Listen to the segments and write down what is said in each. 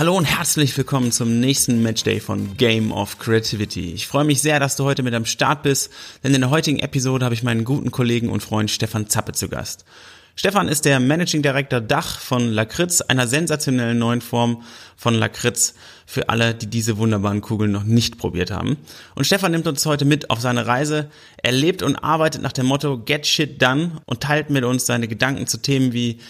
Hallo und herzlich willkommen zum nächsten Matchday von Game of Creativity. Ich freue mich sehr, dass du heute mit am Start bist, denn in der heutigen Episode habe ich meinen guten Kollegen und Freund Stefan Zappe zu Gast. Stefan ist der Managing Director Dach von Lakritz, einer sensationellen neuen Form von Lakritz für alle, die diese wunderbaren Kugeln noch nicht probiert haben. Und Stefan nimmt uns heute mit auf seine Reise. Er lebt und arbeitet nach dem Motto Get Shit Done und teilt mit uns seine Gedanken zu Themen wie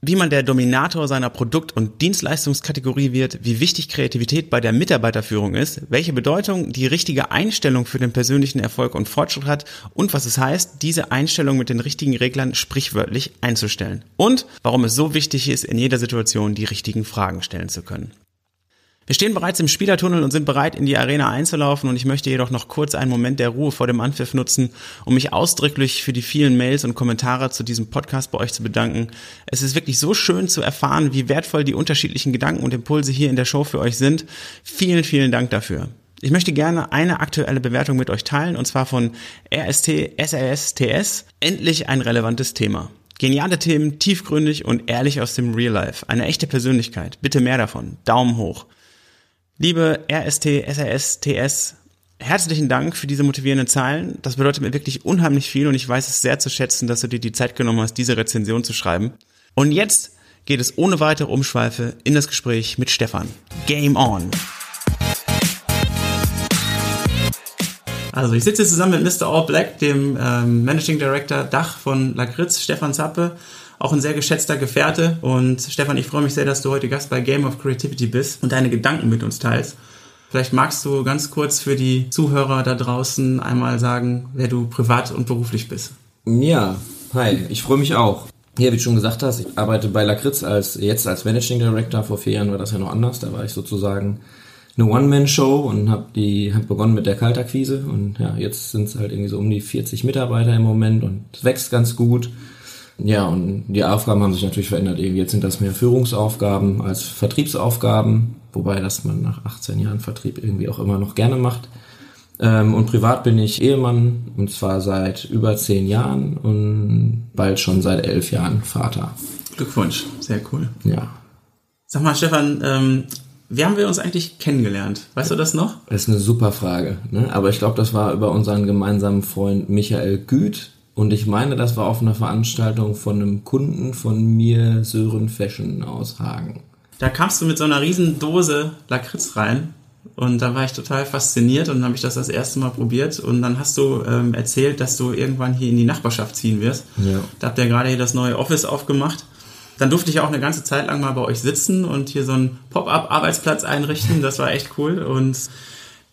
wie man der Dominator seiner Produkt- und Dienstleistungskategorie wird, wie wichtig Kreativität bei der Mitarbeiterführung ist, welche Bedeutung die richtige Einstellung für den persönlichen Erfolg und Fortschritt hat und was es heißt, diese Einstellung mit den richtigen Reglern sprichwörtlich einzustellen. Und warum es so wichtig ist, in jeder Situation die richtigen Fragen stellen zu können. Wir stehen bereits im Spielertunnel und sind bereit, in die Arena einzulaufen und ich möchte jedoch noch kurz einen Moment der Ruhe vor dem Anpfiff nutzen, um mich ausdrücklich für die vielen Mails und Kommentare zu diesem Podcast bei euch zu bedanken. Es ist wirklich so schön zu erfahren, wie wertvoll die unterschiedlichen Gedanken und Impulse hier in der Show für euch sind. Vielen, vielen Dank dafür. Ich möchte gerne eine aktuelle Bewertung mit euch teilen und zwar von RST SRSTS. Endlich ein relevantes Thema. Geniale Themen, tiefgründig und ehrlich aus dem Real Life. Eine echte Persönlichkeit. Bitte mehr davon. Daumen hoch. Liebe RST, SRS, TS, herzlichen Dank für diese motivierenden Zahlen. Das bedeutet mir wirklich unheimlich viel und ich weiß es sehr zu schätzen, dass du dir die Zeit genommen hast, diese Rezension zu schreiben. Und jetzt geht es ohne weitere Umschweife in das Gespräch mit Stefan. Game on! Also ich sitze zusammen mit Mr. All Black, dem ähm, Managing Director Dach von Lakritz, Stefan Zappe auch ein sehr geschätzter Gefährte. Und Stefan, ich freue mich sehr, dass du heute Gast bei Game of Creativity bist und deine Gedanken mit uns teilst. Vielleicht magst du ganz kurz für die Zuhörer da draußen einmal sagen, wer du privat und beruflich bist. Ja, hi, ich freue mich auch. Ja, wie du schon gesagt hast, ich arbeite bei Lakritz als, jetzt als Managing Director. Vor vier Jahren war das ja noch anders. Da war ich sozusagen eine One-Man-Show und habe die hab begonnen mit der Kaltakquise. Und ja, jetzt sind es halt irgendwie so um die 40 Mitarbeiter im Moment und wächst ganz gut. Ja, und die Aufgaben haben sich natürlich verändert. Jetzt sind das mehr Führungsaufgaben als Vertriebsaufgaben, wobei das man nach 18 Jahren Vertrieb irgendwie auch immer noch gerne macht. Ähm, und privat bin ich Ehemann und zwar seit über zehn Jahren und bald schon seit elf Jahren Vater. Glückwunsch, sehr cool. Ja. Sag mal, Stefan, ähm, wie haben wir uns eigentlich kennengelernt? Weißt du das noch? Das ist eine super Frage. Ne? Aber ich glaube, das war über unseren gemeinsamen Freund Michael Güth und ich meine, das war auf einer Veranstaltung von einem Kunden von mir, Sören Fashion aus Hagen. Da kamst du mit so einer riesen Dose Lakritz rein und da war ich total fasziniert und dann habe ich das das erste Mal probiert und dann hast du ähm, erzählt, dass du irgendwann hier in die Nachbarschaft ziehen wirst. Ja. Da habt ihr gerade hier das neue Office aufgemacht. Dann durfte ich auch eine ganze Zeit lang mal bei euch sitzen und hier so einen Pop-up-Arbeitsplatz einrichten. Das war echt cool und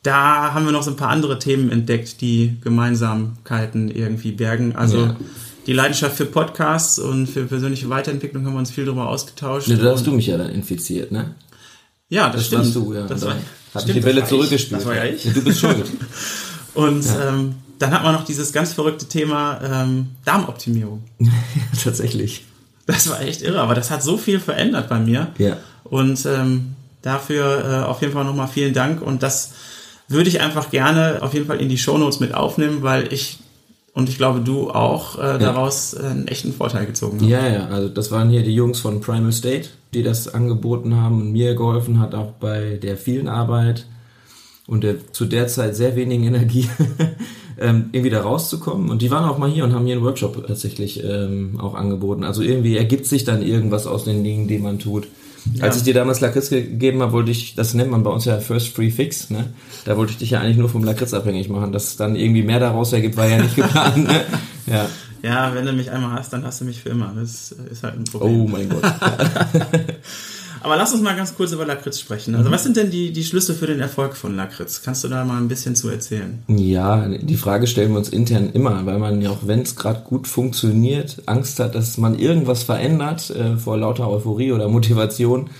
da haben wir noch so ein paar andere Themen entdeckt, die Gemeinsamkeiten irgendwie bergen. Also ja. die Leidenschaft für Podcasts und für persönliche Weiterentwicklung haben wir uns viel darüber ausgetauscht. Ja, da hast du mich ja dann infiziert, ne? Ja, das, das stimmt. Warst du, ja. Das war, hab ich die Bälle zurückgespielt. Das war ja ich. du bist schuld. und ja. ähm, dann hat man noch dieses ganz verrückte Thema ähm, Darmoptimierung. Tatsächlich. Das war echt irre, aber das hat so viel verändert bei mir. Ja. Und ähm, dafür äh, auf jeden Fall nochmal vielen Dank. Und das würde ich einfach gerne auf jeden Fall in die Shownotes mit aufnehmen, weil ich und ich glaube du auch äh, daraus ja. einen echten Vorteil gezogen hast. Ja, ja, also das waren hier die Jungs von Primal State, die das angeboten haben und mir geholfen hat, auch bei der vielen Arbeit und der zu der Zeit sehr wenigen Energie ähm, irgendwie da rauszukommen. Und die waren auch mal hier und haben hier einen Workshop tatsächlich ähm, auch angeboten. Also irgendwie ergibt sich dann irgendwas aus den Dingen, die man tut. Ja. Als ich dir damals Lakritz gegeben habe, wollte ich, das nennt man bei uns ja First Free Fix, ne? Da wollte ich dich ja eigentlich nur vom Lakritz abhängig machen. Dass dann irgendwie mehr daraus ergibt, war ja nicht geplant. Ne? Ja. Ja, wenn du mich einmal hast, dann hast du mich für immer. Das ist halt ein Problem. Oh mein Gott. Aber lass uns mal ganz kurz über Lakritz sprechen. Also, mhm. was sind denn die, die Schlüsse für den Erfolg von Lakritz? Kannst du da mal ein bisschen zu erzählen? Ja, die Frage stellen wir uns intern immer, weil man ja auch, wenn es gerade gut funktioniert, Angst hat, dass man irgendwas verändert äh, vor lauter Euphorie oder Motivation.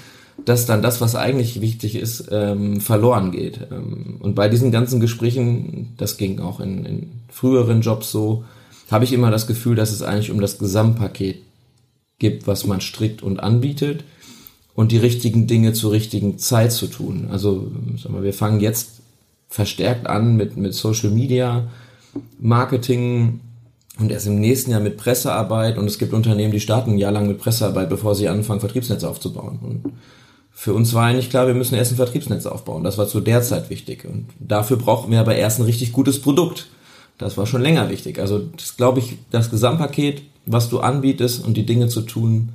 dass dann das, was eigentlich wichtig ist, ähm, verloren geht. Ähm, und bei diesen ganzen Gesprächen, das ging auch in, in früheren Jobs so, habe ich immer das Gefühl, dass es eigentlich um das Gesamtpaket gibt, was man strickt und anbietet und die richtigen Dinge zur richtigen Zeit zu tun. Also sag mal, wir fangen jetzt verstärkt an mit, mit Social Media, Marketing und erst im nächsten Jahr mit Pressearbeit und es gibt Unternehmen, die starten ein Jahr lang mit Pressearbeit, bevor sie anfangen, Vertriebsnetze aufzubauen. Und für uns war eigentlich klar, wir müssen erst ein Vertriebsnetz aufbauen. Das war zu der Zeit wichtig. Und dafür brauchten wir aber erst ein richtig gutes Produkt. Das war schon länger wichtig. Also das glaube ich, das Gesamtpaket, was du anbietest und die Dinge zu tun,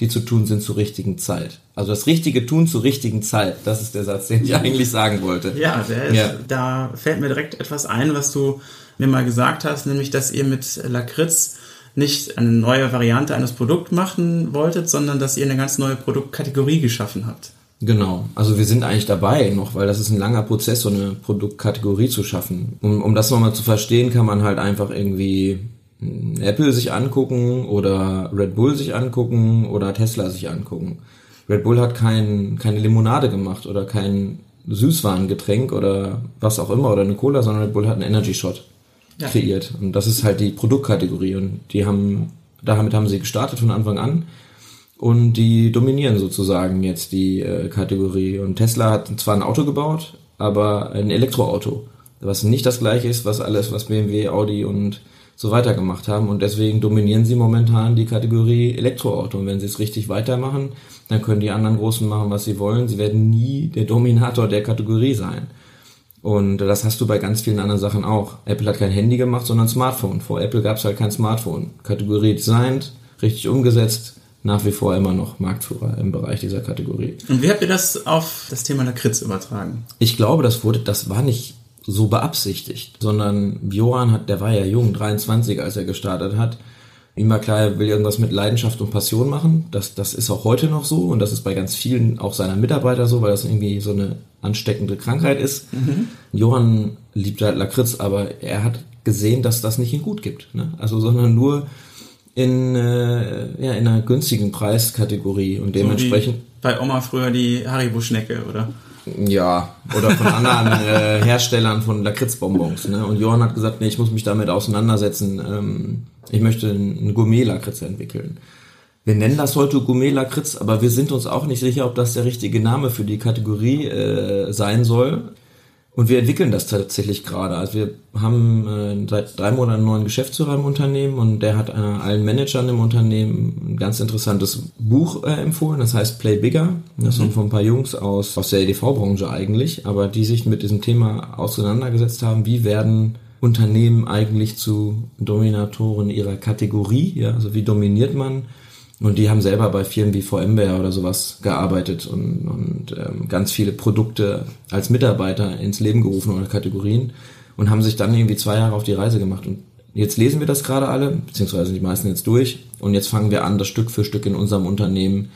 die zu tun sind zur richtigen Zeit. Also das richtige Tun zur richtigen Zeit. Das ist der Satz, den ich eigentlich sagen wollte. Ja, ist, ja. da fällt mir direkt etwas ein, was du mir mal gesagt hast, nämlich, dass ihr mit Lakritz nicht eine neue Variante eines Produkts machen wolltet, sondern dass ihr eine ganz neue Produktkategorie geschaffen habt. Genau, also wir sind eigentlich dabei noch, weil das ist ein langer Prozess, so eine Produktkategorie zu schaffen. Um, um das nochmal zu verstehen, kann man halt einfach irgendwie Apple sich angucken oder Red Bull sich angucken oder Tesla sich angucken. Red Bull hat kein, keine Limonade gemacht oder kein Süßwarengetränk oder was auch immer oder eine Cola, sondern Red Bull hat einen Energy Shot ja. kreiert. Und das ist halt die Produktkategorie. Und die haben, damit haben sie gestartet von Anfang an. Und die dominieren sozusagen jetzt die äh, Kategorie. Und Tesla hat zwar ein Auto gebaut, aber ein Elektroauto. Was nicht das gleiche ist, was alles, was BMW, Audi und so weiter gemacht haben. Und deswegen dominieren sie momentan die Kategorie Elektroauto. Und wenn sie es richtig weitermachen, dann können die anderen Großen machen, was sie wollen. Sie werden nie der Dominator der Kategorie sein. Und das hast du bei ganz vielen anderen Sachen auch. Apple hat kein Handy gemacht, sondern Smartphone. Vor Apple gab es halt kein Smartphone. Kategorie designt, richtig umgesetzt, nach wie vor immer noch Marktführer im Bereich dieser Kategorie. Und wie habt ihr das auf das Thema Lakritz übertragen? Ich glaube, das wurde, das war nicht so beabsichtigt, sondern Johann hat, der war ja jung, 23, als er gestartet hat. Ihm war klar, er will irgendwas mit Leidenschaft und Passion machen. Das, das ist auch heute noch so und das ist bei ganz vielen auch seiner Mitarbeiter so, weil das irgendwie so eine ansteckende Krankheit ist. Mhm. Johann liebt halt Lakritz, aber er hat gesehen, dass das nicht in gut gibt. Ne? Also, sondern nur in, äh, ja, in einer günstigen Preiskategorie und dementsprechend. So bei Oma früher die Haribo-Schnecke, oder? Ja, oder von anderen äh, Herstellern von Lakritzbonbons. Ne? Und Johann hat gesagt, nee, ich muss mich damit auseinandersetzen. Ähm, ich möchte einen Gourmet-Lakritz entwickeln. Wir nennen das heute Gourmet-Lakritz, aber wir sind uns auch nicht sicher, ob das der richtige Name für die Kategorie äh, sein soll. Und wir entwickeln das tatsächlich gerade. Also wir haben äh, seit drei Monaten einen neuen Geschäftsführer im Unternehmen und der hat äh, allen Managern im Unternehmen ein ganz interessantes Buch äh, empfohlen, das heißt Play Bigger. Das mhm. sind von ein paar Jungs aus, aus der EDV-Branche eigentlich, aber die sich mit diesem Thema auseinandergesetzt haben, wie werden Unternehmen eigentlich zu Dominatoren ihrer Kategorie, ja, also wie dominiert man und die haben selber bei Firmen wie VMware oder sowas gearbeitet und, und ähm, ganz viele Produkte als Mitarbeiter ins Leben gerufen oder Kategorien und haben sich dann irgendwie zwei Jahre auf die Reise gemacht. Und jetzt lesen wir das gerade alle, beziehungsweise die meisten jetzt durch. Und jetzt fangen wir an, das Stück für Stück in unserem Unternehmen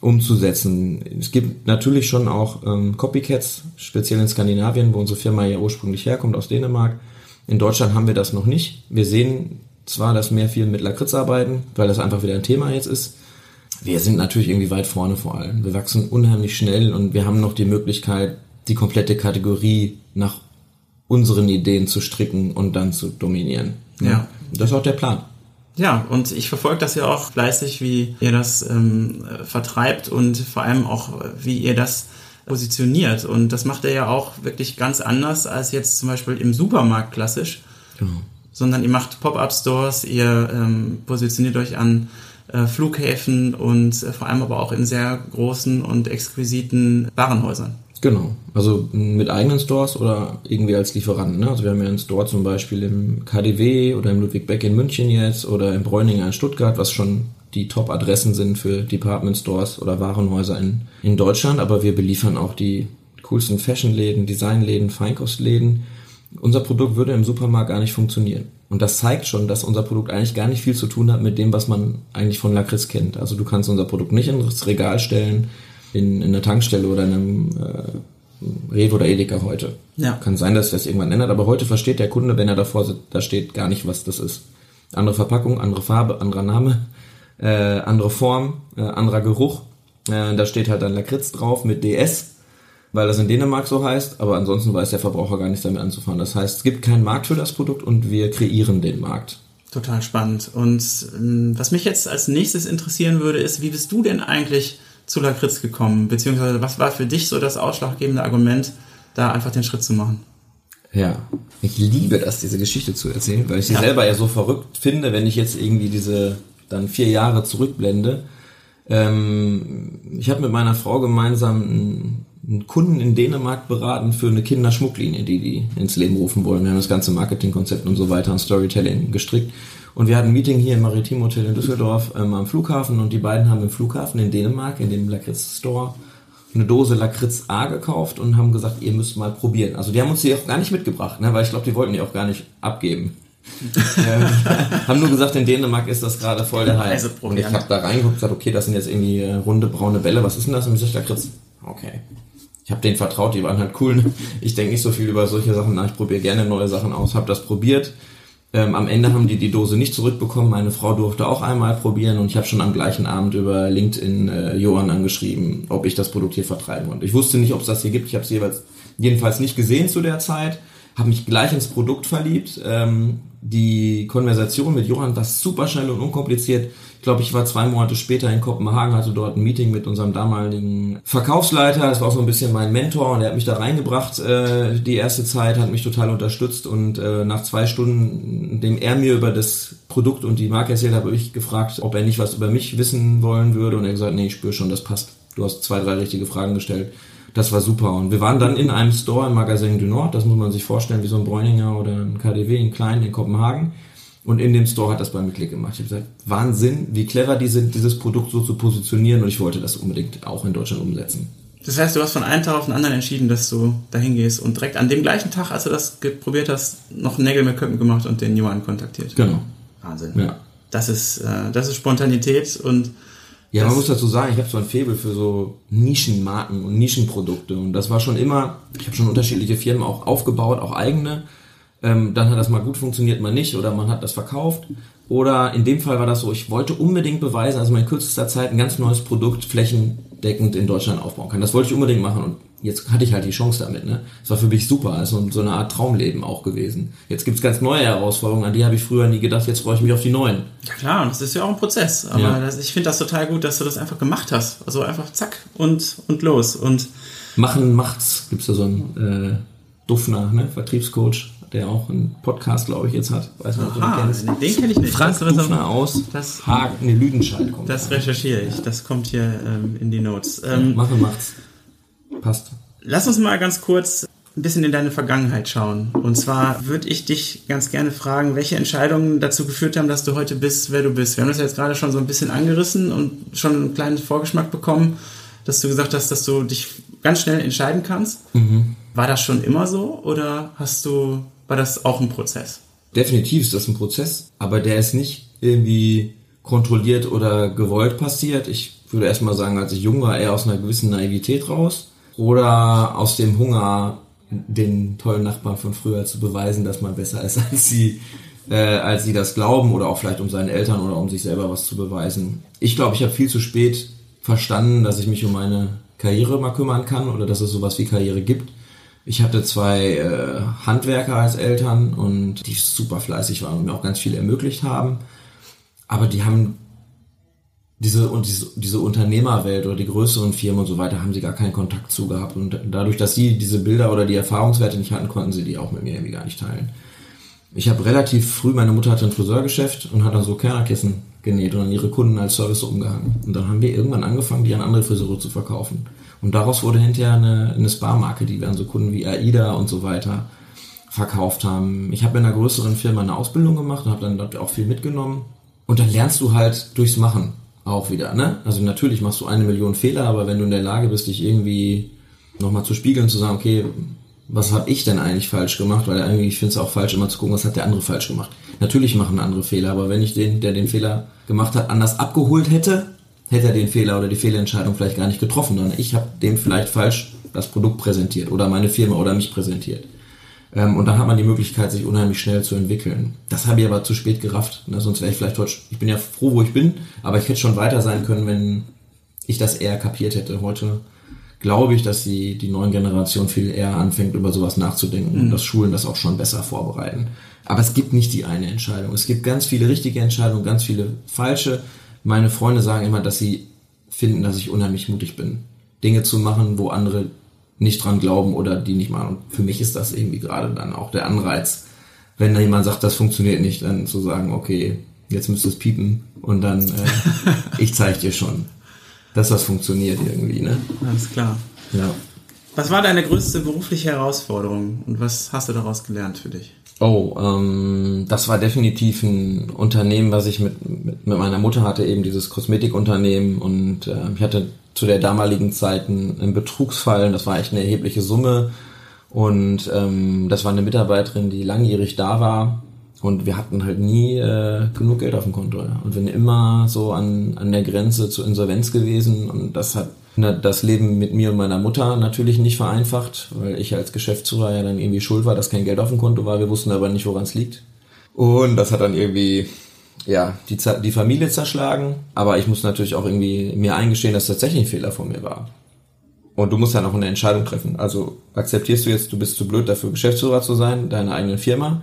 umzusetzen. Es gibt natürlich schon auch ähm, Copycats, speziell in Skandinavien, wo unsere Firma ja ursprünglich herkommt, aus Dänemark. In Deutschland haben wir das noch nicht. Wir sehen zwar, dass mehr viel mit Lakritz arbeiten, weil das einfach wieder ein Thema jetzt ist. Wir sind natürlich irgendwie weit vorne vor allem. Wir wachsen unheimlich schnell und wir haben noch die Möglichkeit, die komplette Kategorie nach unseren Ideen zu stricken und dann zu dominieren. Ja. Das ist auch der Plan. Ja, und ich verfolge das ja auch fleißig, wie ihr das ähm, vertreibt und vor allem auch, wie ihr das positioniert. Und das macht er ja auch wirklich ganz anders als jetzt zum Beispiel im Supermarkt klassisch. Genau sondern ihr macht Pop-up-Stores, ihr ähm, positioniert euch an äh, Flughäfen und äh, vor allem aber auch in sehr großen und exquisiten Warenhäusern. Genau, also mit eigenen Stores oder irgendwie als Lieferanten. Ne? Also wir haben ja einen Store zum Beispiel im KDW oder im Ludwig Beck in München jetzt oder im Bräuninger in Stuttgart, was schon die Top-Adressen sind für Department Stores oder Warenhäuser in, in Deutschland. Aber wir beliefern auch die coolsten Fashion-Läden, Design-Läden, Feinkostläden unser Produkt würde im Supermarkt gar nicht funktionieren. Und das zeigt schon, dass unser Produkt eigentlich gar nicht viel zu tun hat mit dem, was man eigentlich von Lakritz kennt. Also du kannst unser Produkt nicht ins Regal stellen, in, in einer Tankstelle oder in einem äh, Rewe oder Edeka heute. Ja. Kann sein, dass sich das irgendwann ändert, aber heute versteht der Kunde, wenn er davor da steht, gar nicht, was das ist. Andere Verpackung, andere Farbe, anderer Name, äh, andere Form, äh, anderer Geruch. Äh, da steht halt dann Lakritz drauf mit DS, weil das in Dänemark so heißt, aber ansonsten weiß der Verbraucher gar nichts damit anzufangen. Das heißt, es gibt keinen Markt für das Produkt und wir kreieren den Markt. Total spannend. Und ähm, was mich jetzt als nächstes interessieren würde, ist, wie bist du denn eigentlich zu Lakritz gekommen? Beziehungsweise was war für dich so das ausschlaggebende Argument, da einfach den Schritt zu machen? Ja, ich liebe das, diese Geschichte zu erzählen, weil ich sie Ja. selber ja so verrückt finde, wenn ich jetzt irgendwie diese dann vier Jahre zurückblende. Ähm, ich habe mit meiner Frau gemeinsam einen, einen Kunden in Dänemark beraten für eine Kinderschmucklinie, die die ins Leben rufen wollen. Wir haben das ganze Marketingkonzept und so weiter und Storytelling gestrickt. Und wir hatten ein Meeting hier im Maritim Hotel in Düsseldorf ähm, am Flughafen und die beiden haben im Flughafen in Dänemark, in dem Lakritz Store, eine Dose Lakritz A gekauft und haben gesagt, ihr müsst mal probieren. Also die haben uns die auch gar nicht mitgebracht, ne, weil ich glaube, die wollten die auch gar nicht abgeben. ähm, haben nur gesagt, in Dänemark ist das gerade voll der Hype. Und ich habe da reingeguckt und gesagt, okay, das sind jetzt irgendwie äh, runde braune Bälle, was ist denn das? Und ich sag, Lakritz, okay. Ich habe denen vertraut, die waren halt cool. ne? Ich denke nicht so viel über solche Sachen nach, ich probiere gerne neue Sachen aus, habe das probiert. Ähm, am Ende haben die die Dose nicht zurückbekommen. Meine Frau durfte auch einmal probieren und ich habe schon am gleichen Abend über LinkedIn äh, Johann angeschrieben, ob ich das Produkt hier vertreiben konnte. Ich wusste nicht, ob es das hier gibt. Ich habe es jeweils jedenfalls nicht gesehen zu der Zeit. Habe mich gleich ins Produkt verliebt. Ähm, die Konversation mit Johann war super schnell und unkompliziert. Ich glaube, ich war zwei Monate später in Kopenhagen, hatte dort ein Meeting mit unserem damaligen Verkaufsleiter. Das war auch so ein bisschen mein Mentor und er hat mich da reingebracht äh, die erste Zeit, hat mich total unterstützt und äh, nach zwei Stunden, dem er mir über das Produkt und die Marke erzählt hat, habe ich gefragt, ob er nicht was über mich wissen wollen würde und er gesagt, nee, ich spüre schon, das passt. Du hast zwei, drei richtige Fragen gestellt. Das war super. Und wir waren dann in einem Store im Magasin du Nord, das muss man sich vorstellen, wie so ein Bräuninger oder ein KDW in Klein in Kopenhagen. Und in dem Store hat das bei mir Klick gemacht. Ich habe gesagt, Wahnsinn, wie clever die sind, dieses Produkt so zu positionieren und ich wollte das unbedingt auch in Deutschland umsetzen. Das heißt, du hast von einem Tag auf den anderen entschieden, dass du dahin gehst und direkt an dem gleichen Tag, als du das probiert hast, noch Nägel mit Köppen gemacht und den Johann kontaktiert. Genau. Wahnsinn. Ja. Das ist, äh, das ist Spontanität und Ja, man muss dazu sagen, ich habe so ein Faible für so Nischenmarken und Nischenprodukte und das war schon immer, ich habe schon unterschiedliche Firmen auch aufgebaut, auch eigene. Ähm, dann hat das mal gut funktioniert, mal nicht oder man hat das verkauft. Oder in dem Fall war das so, ich wollte unbedingt beweisen, dass man in kürzester Zeit ein ganz neues Produkt flächendeckend in Deutschland aufbauen kann. Das wollte ich unbedingt machen und jetzt hatte ich halt die Chance damit. Ne? Das war für mich super, also so eine Art Traumleben auch gewesen. Jetzt gibt's ganz neue Herausforderungen, an die habe ich früher nie gedacht, jetzt freue ich mich auf die neuen. ja klar, und das ist ja auch ein Prozess. Aber Ja. das, ich finde das total gut, dass du das einfach gemacht hast. Also einfach zack und, und los. Und Machen macht's. Gibt's da so einen äh, Duffner, ne, Vertriebscoach, der auch einen Podcast, glaube ich, jetzt hat. Weiß nicht, ob du den ah, kennst. den kenne ich nicht. Frank das, Duffner aus das- Hagen, ne, Lüdenscheid kommt. das da. recherchiere ich. Das kommt hier ähm, in die Notes. Ähm, Machen macht's. Passt. Lass uns mal ganz kurz ein bisschen in deine Vergangenheit schauen. Und zwar würde ich dich ganz gerne fragen, welche Entscheidungen dazu geführt haben, dass du heute bist, wer du bist. Wir haben das jetzt gerade schon so ein bisschen angerissen und schon einen kleinen Vorgeschmack bekommen, dass du gesagt hast, dass du dich ganz schnell entscheiden kannst. War das schon immer so oder hast du, war das auch ein Prozess? Definitiv ist das ein Prozess, aber der ist nicht irgendwie kontrolliert oder gewollt passiert. Ich würde erstmal sagen, als ich jung war, eher aus einer gewissen Naivität raus oder aus dem Hunger, den tollen Nachbarn von früher zu beweisen, dass man besser ist als sie, äh, als sie das glauben oder auch vielleicht um seinen Eltern oder um sich selber was zu beweisen. Ich glaube, ich habe viel zu spät verstanden, dass ich mich um meine Karriere mal kümmern kann oder dass es sowas wie Karriere gibt. Ich hatte zwei äh, Handwerker als Eltern und die super fleißig waren und mir auch ganz viel ermöglicht haben. Aber die haben diese und diese, diese Unternehmerwelt oder die größeren Firmen und so weiter haben sie gar keinen Kontakt zu gehabt und dadurch, dass sie diese Bilder oder die Erfahrungswerte nicht hatten, konnten sie die auch mit mir irgendwie gar nicht teilen. Ich habe relativ früh, meine Mutter hatte ein Friseurgeschäft und hat dann so Kernerkissen genäht und an ihre Kunden als Service umgehangen. Und dann haben wir irgendwann angefangen, die an andere Friseure zu verkaufen. Und daraus wurde hinterher eine, eine Spa-Marke, die wir an so Kunden wie AIDA und so weiter verkauft haben. Ich habe in einer größeren Firma eine Ausbildung gemacht und habe dann dort auch viel mitgenommen. Und dann lernst du halt durchs Machen auch wieder. Ne? Also natürlich machst du eine Million Fehler, aber wenn du in der Lage bist, dich irgendwie nochmal zu spiegeln, zu sagen, okay, was habe ich denn eigentlich falsch gemacht? Weil irgendwie, ich finde es auch falsch, immer zu gucken, was hat der andere falsch gemacht. Natürlich machen andere Fehler, aber wenn ich den, der den Fehler gemacht hat, anders abgeholt hätte, hätte er den Fehler oder die Fehlentscheidung vielleicht gar nicht getroffen, sondern ich habe dem vielleicht falsch das Produkt präsentiert oder meine Firma oder mich präsentiert. Ähm, und dann hat man die Möglichkeit, sich unheimlich schnell zu entwickeln. Das habe ich aber zu spät gerafft. Ne? Sonst wäre ich vielleicht heute, ich bin ja froh, wo ich bin, aber ich hätte schon weiter sein können, wenn ich das eher kapiert hätte. Heute glaube ich, dass die, die neuen Generation viel eher anfängt, über sowas nachzudenken mhm. und dass Schulen das auch schon besser vorbereiten. Aber es gibt nicht die eine Entscheidung. Es gibt ganz viele richtige Entscheidungen, ganz viele falsche. Meine Freunde sagen immer, dass sie finden, dass ich unheimlich mutig bin, Dinge zu machen, wo andere nicht dran glauben oder die nicht machen. Und für mich ist das irgendwie gerade dann auch der Anreiz, wenn da jemand sagt, das funktioniert nicht, dann zu sagen, okay, jetzt müsste es piepen und dann äh, ich zeige dir schon, dass das funktioniert irgendwie. Ne? Alles klar. Ja. Was war deine größte berufliche Herausforderung und was hast du daraus gelernt für dich? Oh, ähm, das war definitiv ein Unternehmen, was ich mit, mit, mit meiner Mutter hatte, eben dieses Kosmetikunternehmen. Und äh, ich hatte zu der damaligen Zeit einen, einen Betrugsfall, das war echt eine erhebliche Summe. Und ähm, das war eine Mitarbeiterin, die langjährig da war. Und wir hatten halt nie äh, genug Geld auf dem Konto ja. und wir sind immer so an, an der Grenze zur Insolvenz gewesen. Und das hat das Leben mit mir und meiner Mutter natürlich nicht vereinfacht, weil ich als Geschäftsführer ja dann irgendwie schuld war, dass kein Geld auf dem Konto war. Wir wussten aber nicht, woran es liegt. Und das hat dann irgendwie ja, die, die Familie zerschlagen. Aber ich muss natürlich auch irgendwie mir eingestehen, dass tatsächlich ein Fehler von mir war. Und du musst dann auch eine Entscheidung treffen. Also akzeptierst du jetzt, du bist zu blöd dafür, Geschäftsführer zu sein, deiner eigenen Firma.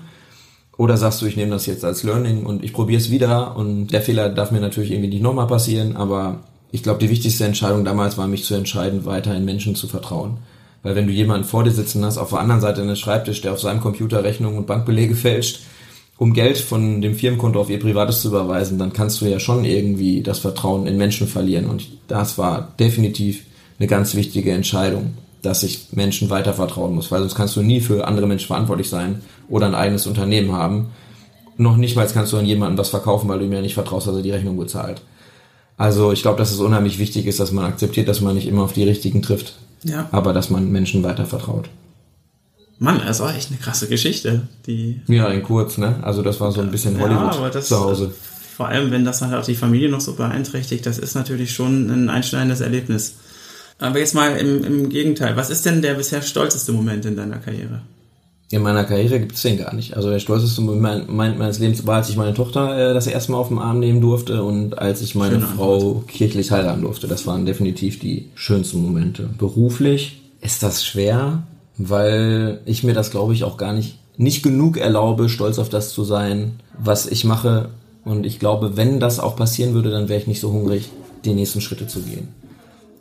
Oder sagst du, ich nehme das jetzt als Learning und ich probiere es wieder und der Fehler darf mir natürlich irgendwie nicht nochmal passieren, aber ich glaube, die wichtigste Entscheidung damals war, mich zu entscheiden, weiter in Menschen zu vertrauen. Weil wenn du jemanden vor dir sitzen hast, auf der anderen Seite eines Schreibtisch, der auf seinem Computer Rechnungen und Bankbelege fälscht, um Geld von dem Firmenkonto auf ihr privates zu überweisen, dann kannst du ja schon irgendwie das Vertrauen in Menschen verlieren. Und das war definitiv eine ganz wichtige Entscheidung, dass ich Menschen weiter vertrauen muss, weil sonst kannst du nie für andere Menschen verantwortlich sein oder ein eigenes Unternehmen haben. Noch nicht mal kannst du an jemanden was verkaufen, weil du ihm ja nicht vertraust, dass er die Rechnung bezahlt. Also ich glaube, dass es unheimlich wichtig ist, dass man akzeptiert, dass man nicht immer auf die richtigen trifft. Ja. Aber dass man Menschen weiter vertraut. Mann, das war echt eine krasse Geschichte. Die ja, in kurz, ne? Also das war so ein bisschen Hollywood ja, das, zu Hause. Vor allem, wenn das halt auch die Familie noch so beeinträchtigt, das ist natürlich schon ein einschneidendes Erlebnis. Aber jetzt mal im, im Gegenteil, was ist denn der bisher stolzeste Moment in deiner Karriere? In meiner Karriere gibt es den gar nicht. Also der stolzeste Moment meines Lebens war, als ich meine Tochter äh, das erste Mal auf den Arm nehmen durfte und als ich meine Schöne Frau Antwort. kirchlich heiraten durfte. Das waren definitiv die schönsten Momente. Beruflich ist das schwer, weil ich mir das, glaube ich, auch gar nicht, nicht genug erlaube, stolz auf das zu sein, was ich mache. Und ich glaube, wenn das auch passieren würde, dann wäre ich nicht so hungrig, die nächsten Schritte zu gehen.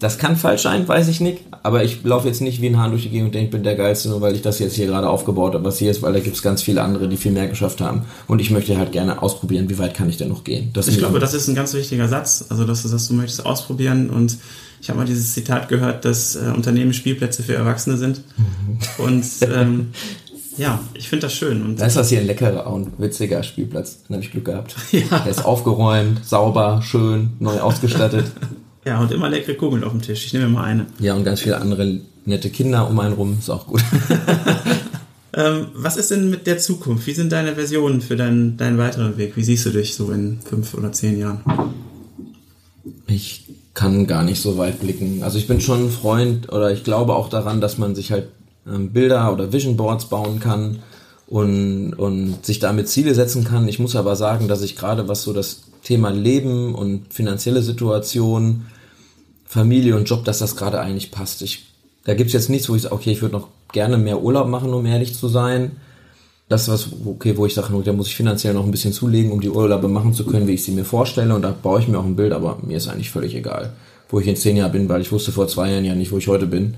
Das kann falsch sein, weiß ich nicht. Aber ich laufe jetzt nicht wie ein Hahn durch die Gegend und denke, ich bin der Geilste, nur weil ich das jetzt hier gerade aufgebaut habe, was hier ist, weil da gibt es ganz viele andere, die viel mehr geschafft haben. Und ich möchte halt gerne ausprobieren, wie weit kann ich denn noch gehen. Das ich glaube, das ist ein ganz wichtiger Satz. Also, dass du sagst, du möchtest ausprobieren und ich habe mal dieses Zitat gehört, dass äh, Unternehmen Spielplätze für Erwachsene sind. Mhm. Und ähm, ja, ich finde das schön. Und da ist das hier ein leckerer und witziger Spielplatz. Dann habe ich Glück gehabt. Ja. Der ist aufgeräumt, sauber, schön, neu ausgestattet. Ja, und immer leckere Kugeln auf dem Tisch. Ich nehme mal eine. Ja, und ganz viele andere nette Kinder um einen rum. Ist auch gut. ähm, was ist denn mit der Zukunft? Wie sind deine Versionen für deinen, deinen weiteren Weg? Wie siehst du dich so in fünf oder zehn Jahren? Ich kann gar nicht so weit blicken. Also ich bin schon ein Freund oder ich glaube auch daran, dass man sich halt ähm, Bilder oder Vision Boards bauen kann und, und sich damit Ziele setzen kann. Ich muss aber sagen, dass ich gerade was so das Thema Leben und finanzielle Situation Familie und Job, dass das gerade eigentlich passt. Ich, da gibt's jetzt nichts, wo ich sage, okay, ich würde noch gerne mehr Urlaub machen, um ehrlich zu sein. Das ist was, okay, wo ich sage, da muss ich finanziell noch ein bisschen zulegen, um die Urlaube machen zu können, wie ich sie mir vorstelle. Und da baue ich mir auch ein Bild, aber mir ist eigentlich völlig egal, wo ich in zehn Jahren bin, weil ich wusste vor zwei Jahren ja nicht, wo ich heute bin.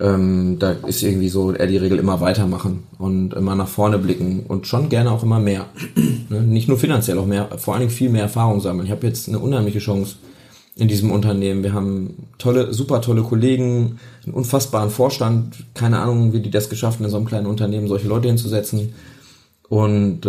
Ähm, da ist irgendwie so eher die Regel immer weitermachen und immer nach vorne blicken und schon gerne auch immer mehr. ne? Nicht nur finanziell, auch mehr, vor allen Dingen viel mehr Erfahrung sammeln. Ich habe jetzt eine unheimliche Chance, in diesem Unternehmen. Wir haben tolle, super tolle Kollegen, einen unfassbaren Vorstand. Keine Ahnung, wie die das geschafft haben, in so einem kleinen Unternehmen solche Leute hinzusetzen. Und äh,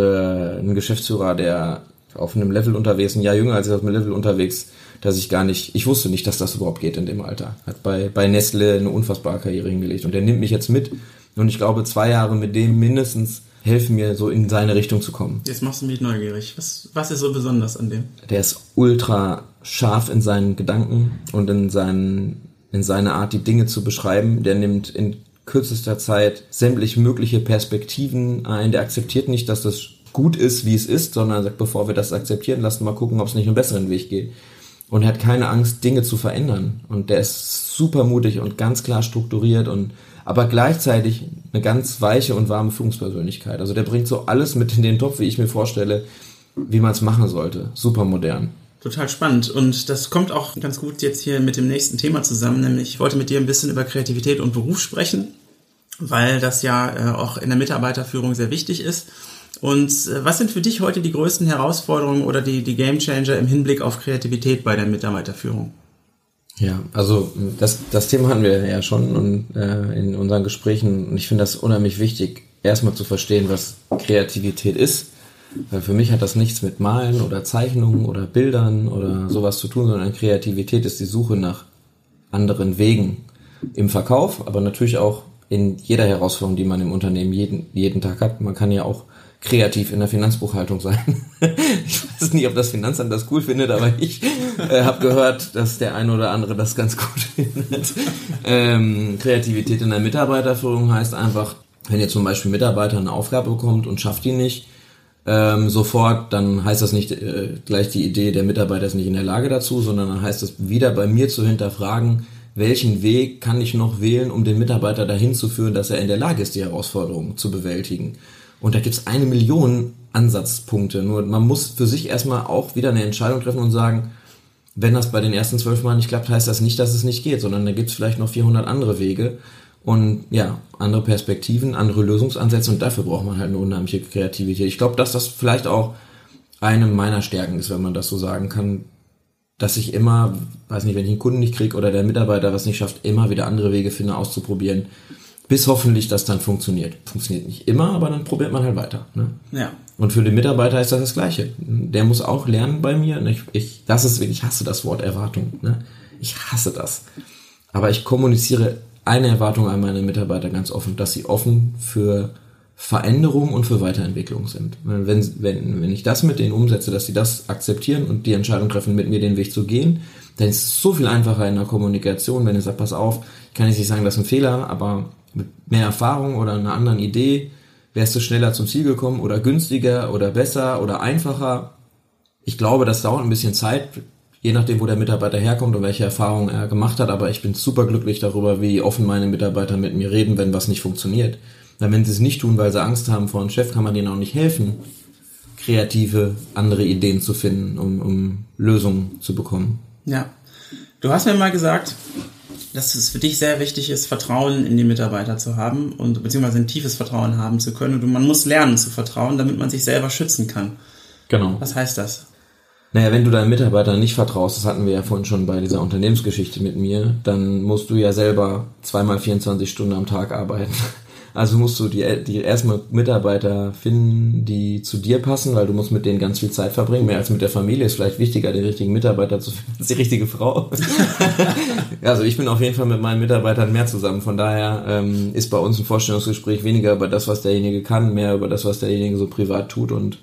einen Geschäftsführer, der auf einem Level unterwegs, ein Jahr jünger als ich auf einem Level unterwegs, dass ich gar nicht, ich wusste nicht, dass das überhaupt geht in dem Alter. Hat bei, bei Nestle eine unfassbare Karriere hingelegt und der nimmt mich jetzt mit. Und ich glaube, zwei Jahre mit dem mindestens helfen mir, so in seine Richtung zu kommen. Jetzt machst du mich neugierig. Was, was ist so besonders an dem? Der ist ultra scharf in seinen Gedanken und in, seinen, in seine Art, die Dinge zu beschreiben. Der nimmt in kürzester Zeit sämtliche mögliche Perspektiven ein. Der akzeptiert nicht, dass das gut ist, wie es ist, sondern sagt, bevor wir das akzeptieren, lassen wir mal gucken, ob es nicht einen besseren Weg geht. Und hat keine Angst, Dinge zu verändern. Und der ist super mutig und ganz klar strukturiert und aber gleichzeitig eine ganz weiche und warme Führungspersönlichkeit. Also der bringt so alles mit in den Topf, wie ich mir vorstelle, wie man es machen sollte. Super modern. Total spannend. Und das kommt auch ganz gut jetzt hier mit dem nächsten Thema zusammen, nämlich ich wollte mit dir ein bisschen über Kreativität und Beruf sprechen, weil das ja äh, auch in der Mitarbeiterführung sehr wichtig ist. Und äh, was sind für dich heute die größten Herausforderungen oder die, die Game Changer im Hinblick auf Kreativität bei der Mitarbeiterführung? Ja, also das, das Thema hatten wir ja schon und, äh, in unseren Gesprächen und ich finde das unheimlich wichtig, erstmal zu verstehen, was Kreativität ist. Weil für mich hat das nichts mit Malen oder Zeichnungen oder Bildern oder sowas zu tun, sondern Kreativität ist die Suche nach anderen Wegen im Verkauf, aber natürlich auch in jeder Herausforderung, die man im Unternehmen jeden, jeden Tag hat. Man kann ja auch kreativ in der Finanzbuchhaltung sein. ich weiß nicht, ob das Finanzamt das cool findet, aber ich äh, habe gehört, dass der eine oder andere das ganz gut findet. Ähm, Kreativität in der Mitarbeiterführung heißt einfach, wenn ihr zum Beispiel Mitarbeiter eine Aufgabe bekommt und schafft die nicht, ähm, sofort, dann heißt das nicht äh, gleich die Idee, der Mitarbeiter ist nicht in der Lage dazu, sondern dann heißt es wieder bei mir zu hinterfragen, welchen Weg kann ich noch wählen, um den Mitarbeiter dahin zu führen, dass er in der Lage ist, die Herausforderung zu bewältigen. Und da gibt's eine Million Ansatzpunkte. Nur man muss für sich erstmal auch wieder eine Entscheidung treffen und sagen, wenn das bei den ersten zwölf Mal nicht klappt, heißt das nicht, dass es nicht geht, sondern da gibt's vielleicht noch 400 andere Wege und ja, andere Perspektiven, andere Lösungsansätze und dafür braucht man halt eine unheimliche Kreativität. Ich glaube, dass das vielleicht auch eine meiner Stärken ist, wenn man das so sagen kann, dass ich immer, weiß nicht, wenn ich einen Kunden nicht kriege oder der Mitarbeiter was nicht schafft, immer wieder andere Wege finde auszuprobieren bis hoffentlich das dann funktioniert. Funktioniert nicht immer, aber dann probiert man halt weiter. Ne? Ja. Und für den Mitarbeiter ist das das Gleiche. Der muss auch lernen bei mir. Ich, ich, das ist ich hasse das Wort Erwartung. Ne? Ich hasse das. Aber ich kommuniziere eine Erwartung an meine Mitarbeiter ganz offen, dass sie offen für Veränderung und für Weiterentwicklung sind. Wenn, wenn, wenn ich das mit denen umsetze, dass sie das akzeptieren und die Entscheidung treffen, mit mir den Weg zu gehen, dann ist es so viel einfacher in der Kommunikation, wenn ich sage, pass auf, ich kann jetzt nicht sagen, das ist ein Fehler, aber mit mehr Erfahrung oder einer anderen Idee wärst du schneller zum Ziel gekommen oder günstiger oder besser oder einfacher. Ich glaube, das dauert ein bisschen Zeit, je nachdem, wo der Mitarbeiter herkommt und welche Erfahrungen er gemacht hat, aber ich bin super glücklich darüber, wie offen meine Mitarbeiter mit mir reden, wenn was nicht funktioniert. Weil wenn sie es nicht tun, weil sie Angst haben vor einem Chef, kann man denen auch nicht helfen, kreative, andere Ideen zu finden, um, um Lösungen zu bekommen. Ja. Du hast mir mal gesagt, dass es für dich sehr wichtig ist, Vertrauen in die Mitarbeiter zu haben und beziehungsweise ein tiefes Vertrauen haben zu können. Und man muss lernen zu vertrauen, damit man sich selber schützen kann. Genau. Was heißt das? Naja, wenn du deinen Mitarbeitern nicht vertraust, das hatten wir ja vorhin schon bei dieser Unternehmensgeschichte mit mir, dann musst du ja selber zweimal 24 Stunden am Tag arbeiten. Also musst du die, die erstmal Mitarbeiter finden, die zu dir passen, weil du musst mit denen ganz viel Zeit verbringen. Mehr als mit der Familie ist vielleicht wichtiger, den richtigen Mitarbeiter zu finden als die richtige Frau. also ich bin auf jeden Fall mit meinen Mitarbeitern mehr zusammen. Von daher ähm, ist bei uns ein Vorstellungsgespräch weniger über das, was derjenige kann, mehr über das, was derjenige so privat tut und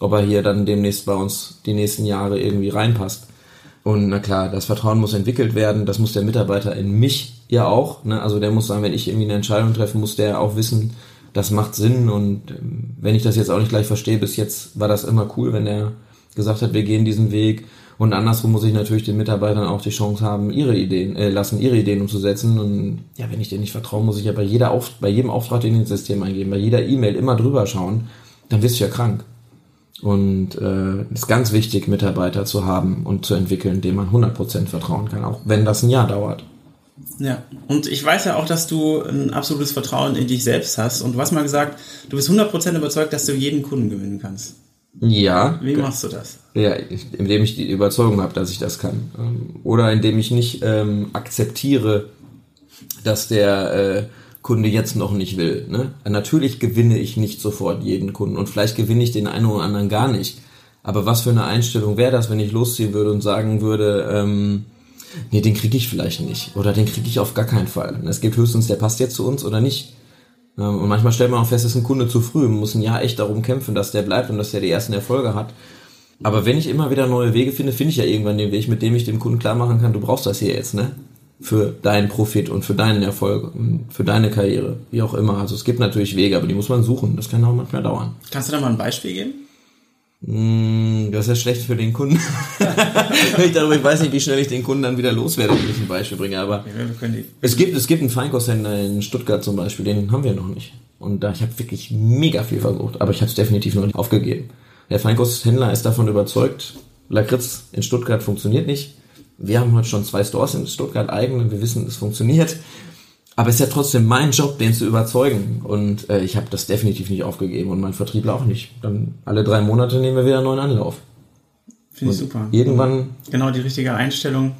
ob er hier dann demnächst bei uns die nächsten Jahre irgendwie reinpasst. Und na klar, das Vertrauen muss entwickelt werden, das muss der Mitarbeiter in mich ja auch. Ne? Also der muss sagen, wenn ich irgendwie eine Entscheidung treffe, muss der auch wissen, das macht Sinn. Und ähm, wenn ich das jetzt auch nicht gleich verstehe, bis jetzt war das immer cool, wenn der gesagt hat, wir gehen diesen Weg. Und andersrum muss ich natürlich den Mitarbeitern auch die Chance haben, ihre Ideen, äh, lassen, ihre Ideen umzusetzen. Und ja, wenn ich denen nicht vertraue, muss ich ja bei jeder Auf bei jedem Auftrag den ins System eingeben, bei jeder E-Mail immer drüber schauen, dann wirst du ja krank. Und äh, ist ganz wichtig, Mitarbeiter zu haben und zu entwickeln, denen man 100% vertrauen kann, auch wenn das ein Jahr dauert. Ja, und ich weiß ja auch, dass du ein absolutes Vertrauen in dich selbst hast. Und du hast mal gesagt, du bist 100% überzeugt, dass du jeden Kunden gewinnen kannst. Ja. Wie machst du das? Ja, indem ich die Überzeugung habe, dass ich das kann. Ähm, oder indem ich nicht ähm, akzeptiere, dass der äh, Kunde jetzt noch nicht will. Ne? Natürlich gewinne ich nicht sofort jeden Kunden und vielleicht gewinne ich den einen oder anderen gar nicht. Aber was für eine Einstellung wäre das, wenn ich losziehen würde und sagen würde, ähm, nee, den kriege ich vielleicht nicht oder den kriege ich auf gar keinen Fall. Es gibt höchstens, der passt jetzt zu uns oder nicht. Ähm, und manchmal stellt man auch fest, ist ein Kunde zu früh und muss ein Jahr echt darum kämpfen, dass der bleibt und dass der die ersten Erfolge hat. Aber wenn ich immer wieder neue Wege finde, finde ich ja irgendwann den Weg, mit dem ich dem Kunden klar machen kann, du brauchst das hier jetzt, ne? für deinen Profit und für deinen Erfolg und für deine Karriere, wie auch immer. Also es gibt natürlich Wege, aber die muss man suchen. Das kann auch manchmal dauern. Kannst du da mal ein Beispiel geben? Mm, Das ist ja schlecht für den Kunden. ich, darüber, ich weiß nicht, wie schnell ich den Kunden dann wieder loswerde, wenn ich ein Beispiel bringe, aber Ja, es gibt, es gibt einen Feinkosthändler in Stuttgart zum Beispiel, den haben wir noch nicht. Und da, ich habe wirklich mega viel versucht, aber ich habe es definitiv noch nicht aufgegeben. Der Feinkosthändler ist davon überzeugt, Lakritz in Stuttgart funktioniert nicht. Wir haben heute schon zwei Stores in Stuttgart eigen und wir wissen, es funktioniert. Aber es ist ja trotzdem mein Job, den zu überzeugen. Und äh, ich habe das definitiv nicht aufgegeben und mein Vertriebler auch nicht. Dann alle drei Monate nehmen wir wieder einen neuen Anlauf. Finde ich super. Irgendwann Genau die richtige Einstellung.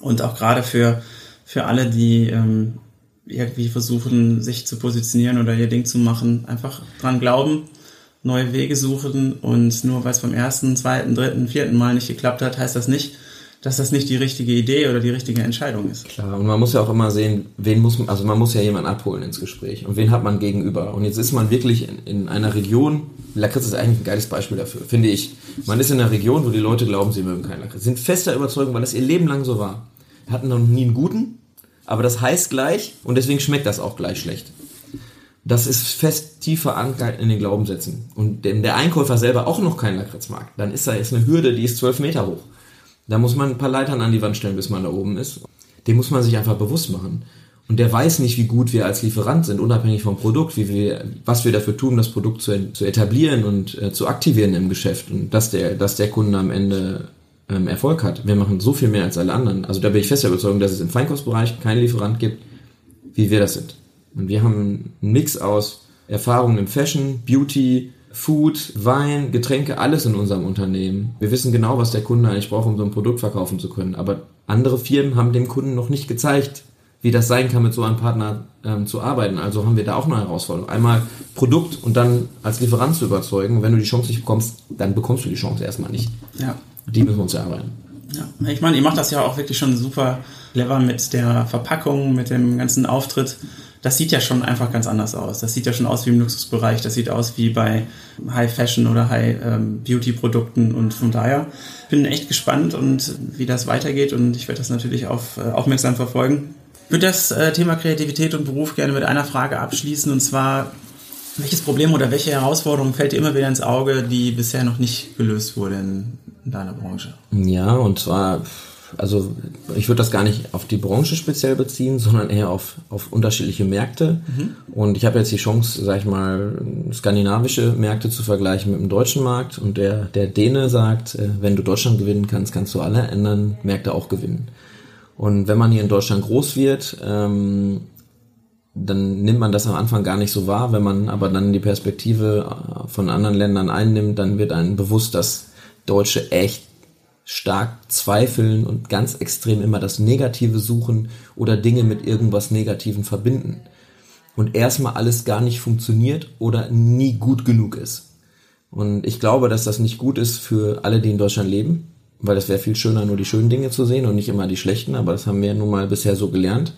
Und auch gerade für, für alle, die ähm, irgendwie versuchen, sich zu positionieren oder ihr Ding zu machen, einfach dran glauben, neue Wege suchen und nur weil es beim ersten, zweiten, dritten, vierten Mal nicht geklappt hat, heißt das nicht, dass das nicht die richtige Idee oder die richtige Entscheidung ist. Klar, und man muss ja auch immer sehen, wen muss man, also man muss ja jemanden abholen ins Gespräch und wen hat man gegenüber. Und jetzt ist man wirklich in, in einer Region, Lakritz ist eigentlich ein geiles Beispiel dafür, finde ich. Man ist in einer Region, wo die Leute glauben, sie mögen keinen Lakritz. Sind fester Überzeugung, weil das ihr Leben lang so war. Hatten noch nie einen guten, aber das heißt gleich und deswegen schmeckt das auch gleich schlecht. Das ist fest tief verankert in den Glaubenssätzen. Und wenn der Einkäufer selber auch noch keinen Lakritz mag, dann ist da jetzt eine Hürde, die ist zwölf Meter hoch. Da muss man ein paar Leitern an die Wand stellen, bis man da oben ist. Den muss man sich einfach bewusst machen. Und der weiß nicht, wie gut wir als Lieferant sind, unabhängig vom Produkt, wie wir, was wir dafür tun, das Produkt zu, zu etablieren und äh, zu aktivieren im Geschäft und dass der, dass der Kunde am Ende ähm, Erfolg hat. Wir machen so viel mehr als alle anderen. Also da bin ich fest der Überzeugung, dass es im Feinkostbereich keinen Lieferant gibt, wie wir das sind. Und wir haben einen Mix aus Erfahrungen im Fashion, Beauty, Food, Wein, Getränke, alles in unserem Unternehmen. Wir wissen genau, was der Kunde eigentlich braucht, um so ein Produkt verkaufen zu können. Aber andere Firmen haben dem Kunden noch nicht gezeigt, wie das sein kann, mit so einem Partner ähm, zu arbeiten. Also haben wir da auch eine Herausforderung. Einmal Produkt und dann als Lieferant zu überzeugen. Wenn du die Chance nicht bekommst, dann bekommst du die Chance erstmal nicht. Ja. Die müssen wir uns erarbeiten. Ja, ich meine, ihr macht das ja auch wirklich schon super clever mit der Verpackung, mit dem ganzen Auftritt. Das sieht ja schon einfach ganz anders aus. Das sieht ja schon aus wie im Luxusbereich. Das sieht aus wie bei High Fashion oder High ähm, Beauty Produkten. Und von daher bin echt gespannt und wie das weitergeht. Und ich werde das natürlich auf, äh, aufmerksam verfolgen. Ich würde das äh, Thema Kreativität und Beruf gerne mit einer Frage abschließen. Und zwar, welches Problem oder welche Herausforderung fällt dir immer wieder ins Auge, die bisher noch nicht gelöst wurde in, in deiner Branche? Ja, und zwar, also ich würde das gar nicht auf die Branche speziell beziehen, sondern eher auf, auf unterschiedliche Märkte. Und ich habe jetzt die Chance, sag ich mal, skandinavische Märkte zu vergleichen mit dem deutschen Markt. Und der, der Däne sagt, äh, wenn du Deutschland gewinnen kannst, kannst du alle anderen Märkte auch gewinnen. Und wenn man hier in Deutschland groß wird, ähm, dann nimmt man das am Anfang gar nicht so wahr. Wenn man aber dann die Perspektive von anderen Ländern einnimmt, dann wird einem bewusst, dass Deutsche echt stark zweifeln und ganz extrem immer das Negative suchen oder Dinge mit irgendwas Negativen verbinden. Und erstmal alles gar nicht funktioniert oder nie gut genug ist. Und ich glaube, dass das nicht gut ist für alle, die in Deutschland leben, weil es wäre viel schöner, nur die schönen Dinge zu sehen und nicht immer die schlechten, aber das haben wir nun mal bisher so gelernt.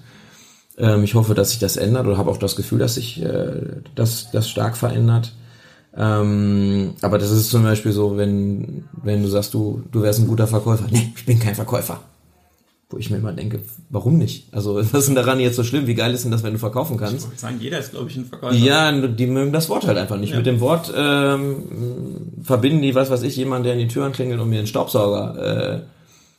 Ähm, ich hoffe, dass sich das ändert oder habe auch das Gefühl, dass sich äh, das, das stark verändert. Ähm, aber das ist zum Beispiel so, wenn, wenn du sagst, du, du wärst ein guter Verkäufer. Nee, ich bin kein Verkäufer. Wo ich mir immer denke, warum nicht? Also, was ist denn daran jetzt so schlimm? Wie geil ist denn das, wenn du verkaufen Ich kannst? würde sagen, jeder ist, glaube ich, ein Verkäufer. Ja, die mögen das Wort halt einfach nicht. Ja. Mit dem Wort ähm, verbinden die, was weiß ich, jemand, der in die Tür anklingelt und mir einen Staubsauger äh,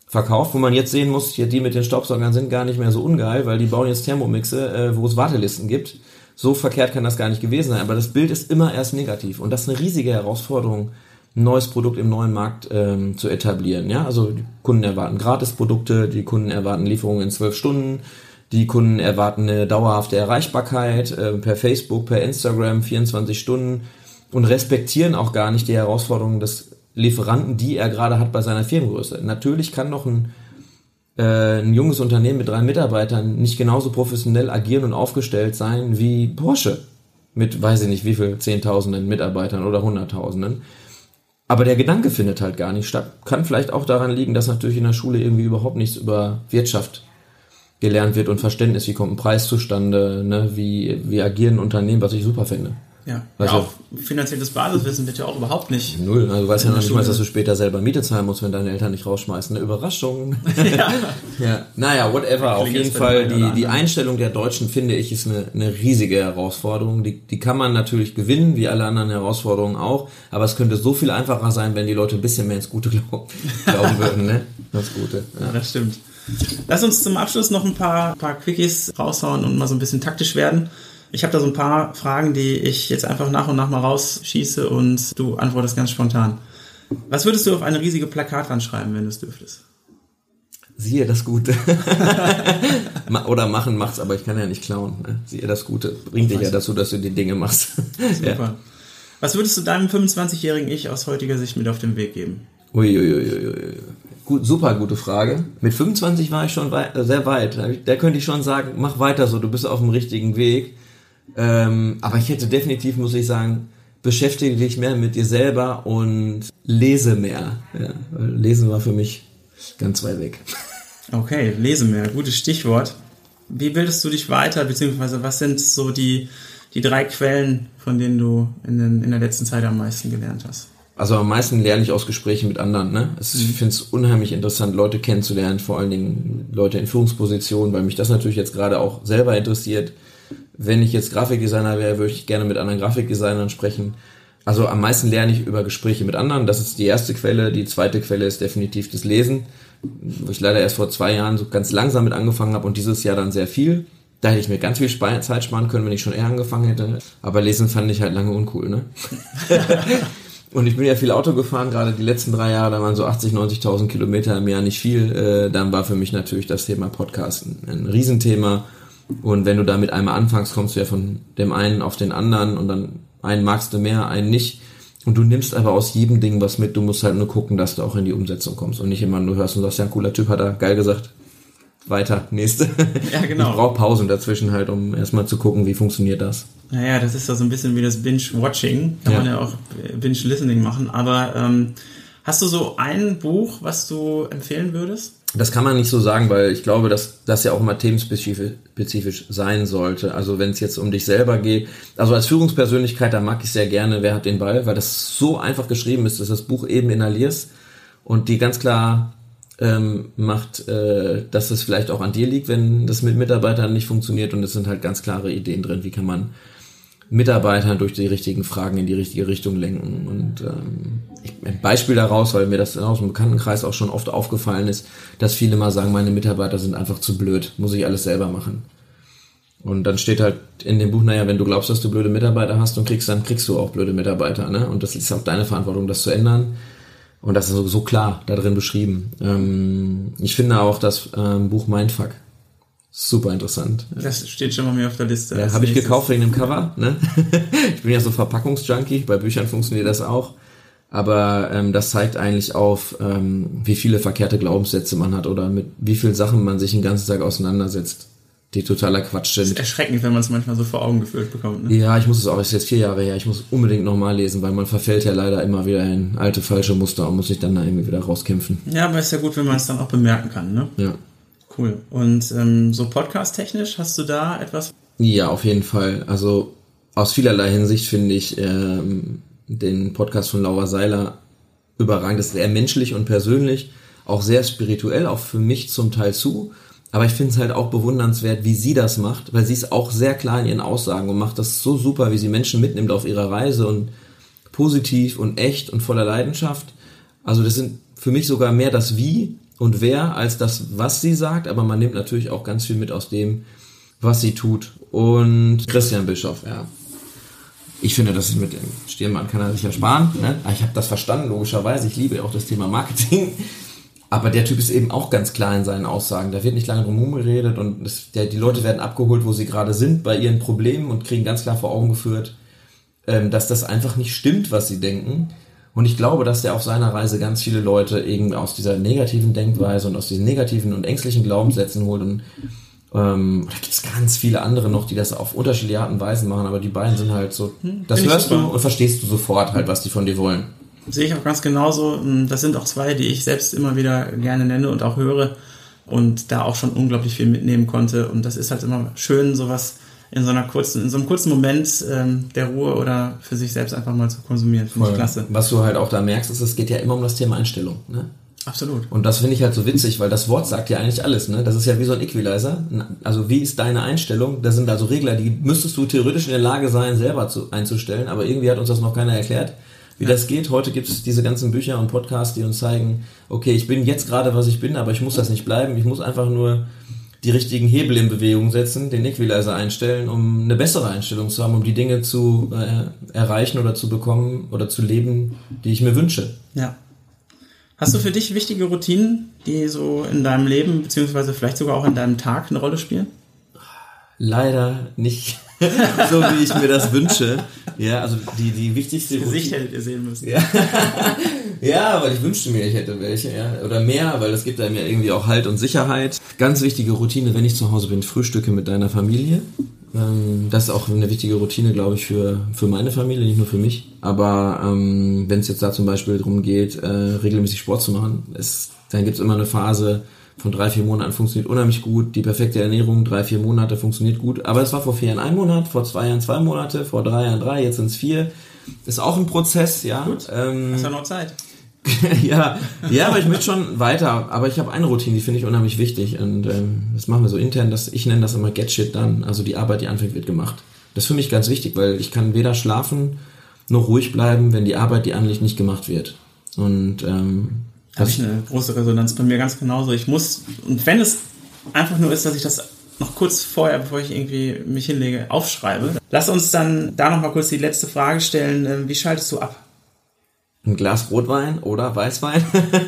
verkauft, wo man jetzt sehen muss, ja, die mit den Staubsaugern sind gar nicht mehr so ungeil, weil die bauen jetzt Thermomixe, äh, wo es Wartelisten gibt. So verkehrt kann das gar nicht gewesen sein. Aber das Bild ist immer erst negativ. Und das ist eine riesige Herausforderung, ein neues Produkt im neuen Markt ähm, zu etablieren. Ja, also die Kunden erwarten Gratisprodukte, die Kunden erwarten Lieferungen in zwölf Stunden, die Kunden erwarten eine dauerhafte Erreichbarkeit äh, per Facebook, per Instagram, 24 Stunden und respektieren auch gar nicht die Herausforderungen des Lieferanten, die er gerade hat bei seiner Firmengröße. Natürlich kann noch ein, ein junges Unternehmen mit drei Mitarbeitern nicht genauso professionell agieren und aufgestellt sein wie Porsche mit, weiß ich nicht, wie viel Zehntausenden Mitarbeitern oder Hunderttausenden. Aber der Gedanke findet halt gar nicht statt. Kann vielleicht auch daran liegen, dass natürlich in der Schule irgendwie überhaupt nichts über Wirtschaft gelernt wird und Verständnis, wie kommt ein Preis zustande, ne, wie, wie agieren Unternehmen, was ich super finde. Ja, ja auch finanzielles Basiswissen wird ja auch überhaupt nicht. Null. Also du weißt ja noch nicht mal, dass du später selber Miete zahlen musst, wenn deine Eltern nicht rausschmeißen. Eine Überraschung. Ja. ja. Naja, whatever. Auf jeden Fall, die, die Einstellung der Deutschen, finde ich, ist eine, eine riesige Herausforderung. Die, die kann man natürlich gewinnen, wie alle anderen Herausforderungen auch. Aber es könnte so viel einfacher sein, wenn die Leute ein bisschen mehr ins Gute glauben, glauben würden. Ne? Das Gute. Ja. ja, das stimmt. Lass uns zum Abschluss noch ein paar, paar Quickies raushauen und mal so ein bisschen taktisch werden. Ich habe da so ein paar Fragen, die ich jetzt einfach nach und nach mal rausschieße und du antwortest ganz spontan. Was würdest du auf eine riesige Plakatwand schreiben, wenn du es dürftest? Siehe das Gute. Oder machen macht's, aber ich kann ja nicht klauen. Ne? Siehe das Gute. Bringt dich ja dazu, dass du die Dinge machst. Super. Ja. Was würdest du deinem 25-jährigen Ich aus heutiger Sicht mit auf den Weg geben? Uiuiuiui. Gut, super gute Frage. Mit 25 war ich schon weit, sehr weit. Da könnte ich schon sagen, mach weiter so, du bist auf dem richtigen Weg. Ähm, aber ich hätte definitiv, muss ich sagen, beschäftige dich mehr mit dir selber und lese mehr. Ja, lesen war für mich ganz weit weg. Okay, lese mehr, gutes Stichwort. Wie bildest du dich weiter, beziehungsweise was sind so die, die drei Quellen, von denen du in, den, in der letzten Zeit am meisten gelernt hast? Also am meisten lerne ich aus Gesprächen mit anderen. Ne? Es, mhm. Ich finde es unheimlich interessant, Leute kennenzulernen, vor allen Dingen Leute in Führungspositionen, weil mich das natürlich jetzt gerade auch selber interessiert wenn ich jetzt Grafikdesigner wäre, würde ich gerne mit anderen Grafikdesignern sprechen. Also am meisten lerne ich über Gespräche mit anderen. Das ist die erste Quelle. Die zweite Quelle ist definitiv das Lesen, wo ich leider erst vor zwei Jahren so ganz langsam mit angefangen habe und dieses Jahr dann sehr viel. Da hätte ich mir ganz viel Zeit sparen können, wenn ich schon eher angefangen hätte. Aber Lesen fand ich halt lange uncool, ne? und ich bin ja viel Auto gefahren, gerade die letzten drei Jahre, da waren so 80, 90.000 Kilometer im Jahr nicht viel. Äh, dann war für mich natürlich das Thema Podcasten ein Riesenthema und wenn du damit einmal anfängst, kommst du ja von dem einen auf den anderen und dann einen magst du mehr, einen nicht. Und du nimmst aber aus jedem Ding was mit. Du musst halt nur gucken, dass du auch in die Umsetzung kommst und nicht immer nur hörst und sagst, ja, ein cooler Typ hat er geil gesagt. Weiter, nächste. Ja, genau. Ich brauche Pausen dazwischen halt, um erstmal zu gucken, wie funktioniert das. Naja, das ist ja so ein bisschen wie das Binge-Watching. Kann ja. man ja auch Binge-Listening machen. Aber ähm, hast du so ein Buch, was du empfehlen würdest? Das kann man nicht so sagen, weil ich glaube, dass das ja auch immer themenspezifisch sein sollte. Also wenn es jetzt um dich selber geht, also als Führungspersönlichkeit, da mag ich sehr gerne, wer hat den Ball, weil das so einfach geschrieben ist, dass das Buch eben inhalierst und die ganz klar ähm, macht, äh, dass es vielleicht auch an dir liegt, wenn das mit Mitarbeitern nicht funktioniert und es sind halt ganz klare Ideen drin, wie kann man Mitarbeitern durch die richtigen Fragen in die richtige Richtung lenken. Und ähm, ein Beispiel daraus, weil mir das aus dem Bekanntenkreis auch schon oft aufgefallen ist, dass viele mal sagen, meine Mitarbeiter sind einfach zu blöd, muss ich alles selber machen. Und dann steht halt in dem Buch, naja, wenn du glaubst, dass du blöde Mitarbeiter hast und kriegst, dann kriegst du auch blöde Mitarbeiter. Ne? Und das ist auch deine Verantwortung, das zu ändern. Und das ist so, so klar da drin beschrieben. Ähm, ich finde auch das ähm, Buch Mindfuck Super interessant. Das steht schon mal mir auf der Liste. Ja, habe ich gekauft wegen dem Cover. Ne? ich bin ja so Verpackungsjunkie, bei Büchern funktioniert das auch. Aber ähm, das zeigt eigentlich auf, ähm, wie viele verkehrte Glaubenssätze man hat oder mit wie vielen Sachen man sich den ganzen Tag auseinandersetzt, die totaler Quatsch sind. Das ist erschreckend, wenn man es manchmal so vor Augen geführt bekommt. Ne? Ja, ich muss es auch, ist jetzt vier Jahre her, ich muss unbedingt nochmal lesen, weil man verfällt ja leider immer wieder in alte, falsche Muster und muss sich dann da irgendwie wieder rauskämpfen. Ja, aber ist ja gut, wenn man es dann auch bemerken kann, ne? Ja. Cool. Und ähm, so podcast-technisch, hast du da etwas? Ja, auf jeden Fall. Also aus vielerlei Hinsicht finde ich ähm, den Podcast von Laura Seiler überragend. Das ist sehr menschlich und persönlich, auch sehr spirituell, auch für mich zum Teil zu. Aber ich finde es halt auch bewundernswert, wie sie das macht, weil sie ist auch sehr klar in ihren Aussagen und macht das so super, wie sie Menschen mitnimmt auf ihrer Reise und positiv und echt und voller Leidenschaft. Also das sind für mich sogar mehr das Wie und wer als das, was sie sagt, aber man nimmt natürlich auch ganz viel mit aus dem, was sie tut. Und Christian Bischoff, ja. Ich finde, das ist mit dem Stirnband kann er sich ersparen. Ne? Ich habe das verstanden, logischerweise. Ich liebe auch das Thema Marketing. Aber der Typ ist eben auch ganz klar in seinen Aussagen. Da wird nicht lange drum geredet und das, der, die Leute werden abgeholt, wo sie gerade sind, bei ihren Problemen und kriegen ganz klar vor Augen geführt, ähm, dass das einfach nicht stimmt, was sie denken. Und ich glaube, dass der auf seiner Reise ganz viele Leute irgendwie aus dieser negativen Denkweise und aus diesen negativen und ängstlichen Glaubenssätzen holt. Und ähm, da gibt es ganz viele andere noch, die das auf unterschiedliche Arten und Weisen machen, aber die beiden sind halt so, hm, das hörst du und verstehst du sofort halt, was die von dir wollen. Sehe ich auch ganz genauso. Hm, das sind auch zwei, die ich selbst immer wieder gerne nenne und auch höre und da auch schon unglaublich viel mitnehmen konnte. Und das ist halt immer schön, sowas in so einer kurzen, in so einem kurzen Moment ähm, der Ruhe oder für sich selbst einfach mal zu konsumieren. Finde ich klasse. Was du halt auch da merkst, ist, es geht ja immer um das Thema Einstellung. Ne? Absolut. Und das finde ich halt so witzig, weil das Wort sagt ja eigentlich alles. Ne? Das ist ja wie so ein Equalizer. Also wie ist deine Einstellung? Das sind also Regler, die müsstest du theoretisch in der Lage sein, selber zu, einzustellen. Aber irgendwie hat uns das noch keiner erklärt, wie ja. das geht. Heute gibt es diese ganzen Bücher und Podcasts, die uns zeigen, okay, ich bin jetzt gerade, was ich bin, aber ich muss das nicht bleiben. Ich muss einfach nur die richtigen Hebel in Bewegung setzen, den Equalizer einstellen, um eine bessere Einstellung zu haben, um die Dinge zu äh, erreichen oder zu bekommen oder zu leben, die ich mir wünsche. Ja. Hast du für dich wichtige Routinen, die so in deinem Leben, beziehungsweise vielleicht sogar auch in deinem Tag eine Rolle spielen? Leider nicht so, wie ich mir das wünsche. Ja, also die, die wichtigste das Gesicht hättet ihr sehen müssen. Ja. ja, weil ich wünschte mir, ich hätte welche, ja. Oder mehr, weil das gibt einem ja irgendwie auch Halt und Sicherheit. Ganz wichtige Routine, wenn ich zu Hause bin, Frühstücke mit deiner Familie. Ähm, das ist auch eine wichtige Routine, glaube ich, für, für meine Familie, nicht nur für mich. Aber ähm, wenn es jetzt da zum Beispiel darum geht, äh, regelmäßig Sport zu machen, ist, dann gibt es immer eine Phase von drei, vier Monaten funktioniert unheimlich gut. Die perfekte Ernährung, drei, vier Monate funktioniert gut. Aber es war vor vier Jahren ein Monat, vor zwei Jahren zwei Monate, vor drei Jahren drei, jetzt sind es vier. Ist auch ein Prozess, ja. Gut, ähm, hast ja noch Zeit. ja, ja, aber ich möchte schon weiter. Aber ich habe eine Routine, die finde ich unheimlich wichtig. Und ähm, das machen wir so intern, dass ich nenne das immer Get Shit Done. Also die Arbeit, die anfängt, wird gemacht. Das ist für mich ganz wichtig, weil ich kann weder schlafen noch ruhig bleiben, wenn die Arbeit, die anliegt, nicht gemacht wird. Und ähm, habe ich eine große Resonanz bei mir ganz genauso. Ich muss, und wenn es einfach nur ist, dass ich das noch kurz vorher, bevor ich irgendwie mich hinlege, aufschreibe. Lass uns dann da noch mal kurz die letzte Frage stellen. Ähm, wie schaltest du ab? Ein Glas Rotwein oder Weißwein?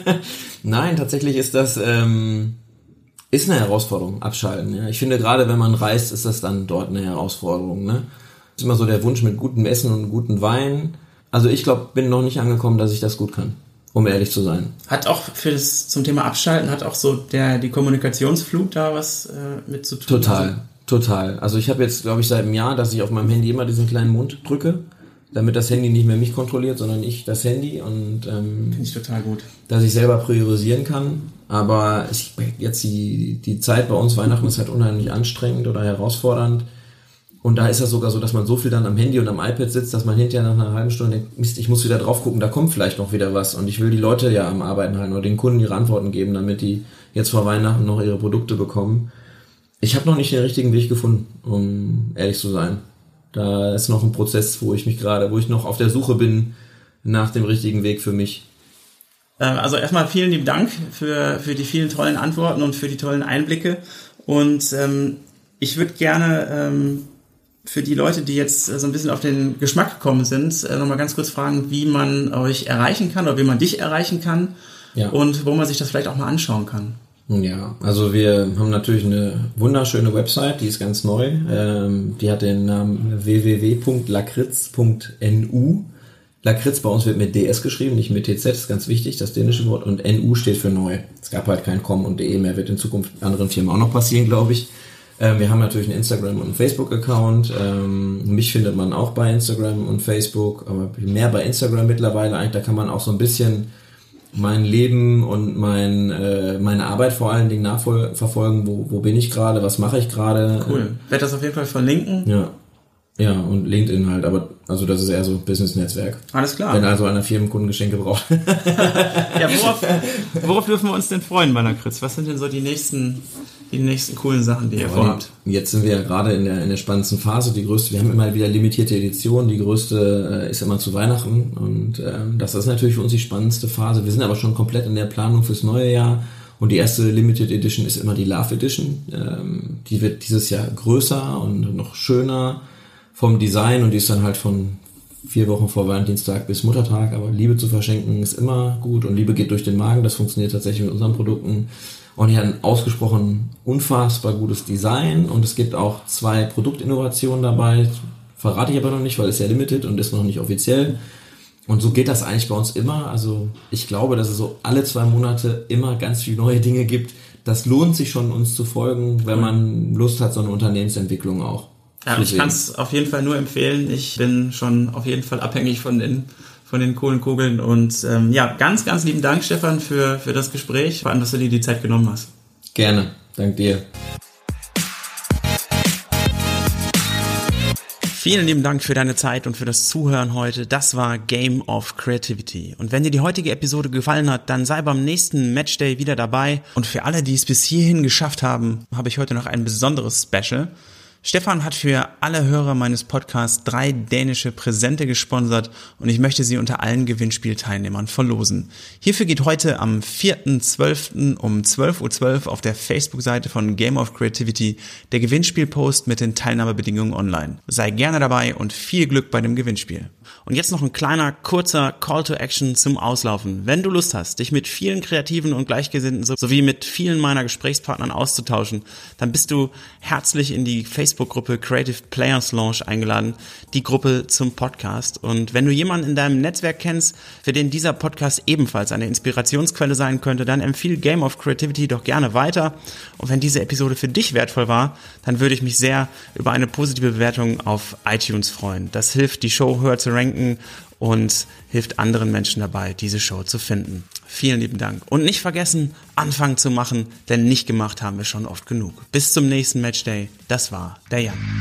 Nein, tatsächlich ist das ähm, ist eine Herausforderung, abschalten. Ja. Ich finde gerade, wenn man reist, ist das dann dort eine Herausforderung. Ne? Ist immer so der Wunsch mit gutem Essen und gutem Wein. Also ich glaube, bin noch nicht angekommen, dass ich das gut kann, um ehrlich zu sein. Hat auch für das zum Thema Abschalten hat auch so der die Kommunikationsflut da was äh, mit zu tun. Total, also, total. Also ich habe jetzt, glaube ich, seit einem Jahr, dass ich auf meinem Handy immer diesen kleinen Mund drücke damit das Handy nicht mehr mich kontrolliert, sondern ich das Handy und ähm, finde ich total gut, dass ich selber priorisieren kann. Aber ich, jetzt die die Zeit bei uns Weihnachten ist halt unheimlich anstrengend oder herausfordernd. Und da ist das sogar so, dass man so viel dann am Handy und am iPad sitzt, dass man hinterher nach einer halben Stunde denkt, Mist, ich muss wieder drauf gucken, da kommt vielleicht noch wieder was. Und ich will die Leute ja am Arbeiten halten oder den Kunden ihre Antworten geben, damit die jetzt vor Weihnachten noch ihre Produkte bekommen. Ich habe noch nicht den richtigen Weg gefunden, um ehrlich zu sein. Da ist noch ein Prozess, wo ich mich gerade, wo ich noch auf der Suche bin nach dem richtigen Weg für mich. Äh, also erstmal vielen lieben Dank für, für die vielen tollen Antworten und für die tollen Einblicke. Und ähm, ich würde gerne ähm, für die Leute, die jetzt so ein bisschen auf den Geschmack gekommen sind, äh, nochmal ganz kurz fragen, wie man euch erreichen kann oder wie man dich erreichen kann ja. und wo man sich das vielleicht auch mal anschauen kann. Ja, also wir haben natürlich eine wunderschöne Website, die ist ganz neu. Ähm, die hat den Namen www.lakritz.nu. Lakritz bei uns wird mit DS geschrieben, nicht mit TZ, ist ganz wichtig, das dänische Wort. Und NU steht für neu. Es gab halt kein Com und DE mehr, wird in Zukunft anderen Firmen auch noch passieren, glaube ich. Ähm, wir haben natürlich einen Instagram- und einen Facebook-Account. Ähm, mich findet man auch bei Instagram und Facebook, aber mehr bei Instagram mittlerweile. Eigentlich, da kann man auch so ein bisschen mein Leben und mein, äh, meine Arbeit vor allen Dingen nachverfolgen, wo, wo bin ich gerade, was mache ich gerade. Cool. Werde das auf jeden Fall verlinken. Ja. Ja, und LinkedIn halt, aber also das ist eher so Business-Netzwerk. Alles klar. Wenn also einer Firmenkunden Geschenke braucht. ja, worauf, worauf dürfen wir uns denn freuen bei der Kritz? Was sind denn so die nächsten, die nächsten coolen Sachen, die ihr ja, vorhabt? Jetzt sind wir ja gerade in der, in der spannendsten Phase. Die größte, wir haben immer wieder limitierte Editionen. Die größte äh, ist immer zu Weihnachten und ähm, das ist natürlich für uns die spannendste Phase. Wir sind aber schon komplett in der Planung fürs neue Jahr. Und die erste Limited Edition ist immer die Love Edition. Ähm, die wird dieses Jahr größer und noch schöner vom Design und die ist dann halt von vier Wochen vor Valentinstag bis Muttertag. Aber Liebe zu verschenken ist immer gut und Liebe geht durch den Magen. Das funktioniert tatsächlich mit unseren Produkten. Und die hat ein ausgesprochen unfassbar gutes Design und es gibt auch zwei Produktinnovationen dabei. Verrate ich aber noch nicht, weil es ja limited und ist noch nicht offiziell. Und so geht das eigentlich bei uns immer. Also ich glaube, dass es so alle zwei Monate immer ganz viele neue Dinge gibt. Das lohnt sich schon, uns zu folgen, wenn man Lust hat, so eine Unternehmensentwicklung auch. Ja, ich kann es auf jeden Fall nur empfehlen. Ich bin schon auf jeden Fall abhängig von den von den coolen Kugeln und ähm, ja, ganz, ganz lieben Dank, Stefan, für, für das Gespräch, vor allem, dass du dir die Zeit genommen hast. Gerne, dank dir. Vielen lieben Dank für deine Zeit und für das Zuhören heute. Das war Game of Creativity. Und wenn dir die heutige Episode gefallen hat, dann sei beim nächsten Matchday wieder dabei. Und für alle, die es bis hierhin geschafft haben, habe ich heute noch ein besonderes Special. Stefan hat für alle Hörer meines Podcasts drei dänische Präsente gesponsert und ich möchte sie unter allen Gewinnspielteilnehmern verlosen. Hierfür geht heute am 4.12. um 12.12 .12 Uhr auf der Facebook-Seite von Game of Creativity der Gewinnspielpost mit den Teilnahmebedingungen online. Sei gerne dabei und viel Glück bei dem Gewinnspiel. Und jetzt noch ein kleiner, kurzer Call to Action zum Auslaufen. Wenn du Lust hast, dich mit vielen Kreativen und Gleichgesinnten sowie mit vielen meiner Gesprächspartnern auszutauschen, dann bist du herzlich in die Facebook-Gruppe Creative Players Launch eingeladen, die Gruppe zum Podcast. Und wenn du jemanden in deinem Netzwerk kennst, für den dieser Podcast ebenfalls eine Inspirationsquelle sein könnte, dann empfiehl Game of Creativity doch gerne weiter. Und wenn diese Episode für dich wertvoll war, dann würde ich mich sehr über eine positive Bewertung auf iTunes freuen. Das hilft, die Show höher zu ranken und hilft anderen Menschen dabei, diese Show zu finden. Vielen lieben Dank. Und nicht vergessen, anfangen zu machen, denn nicht gemacht haben wir schon oft genug. Bis zum nächsten Matchday. Das war der Jan.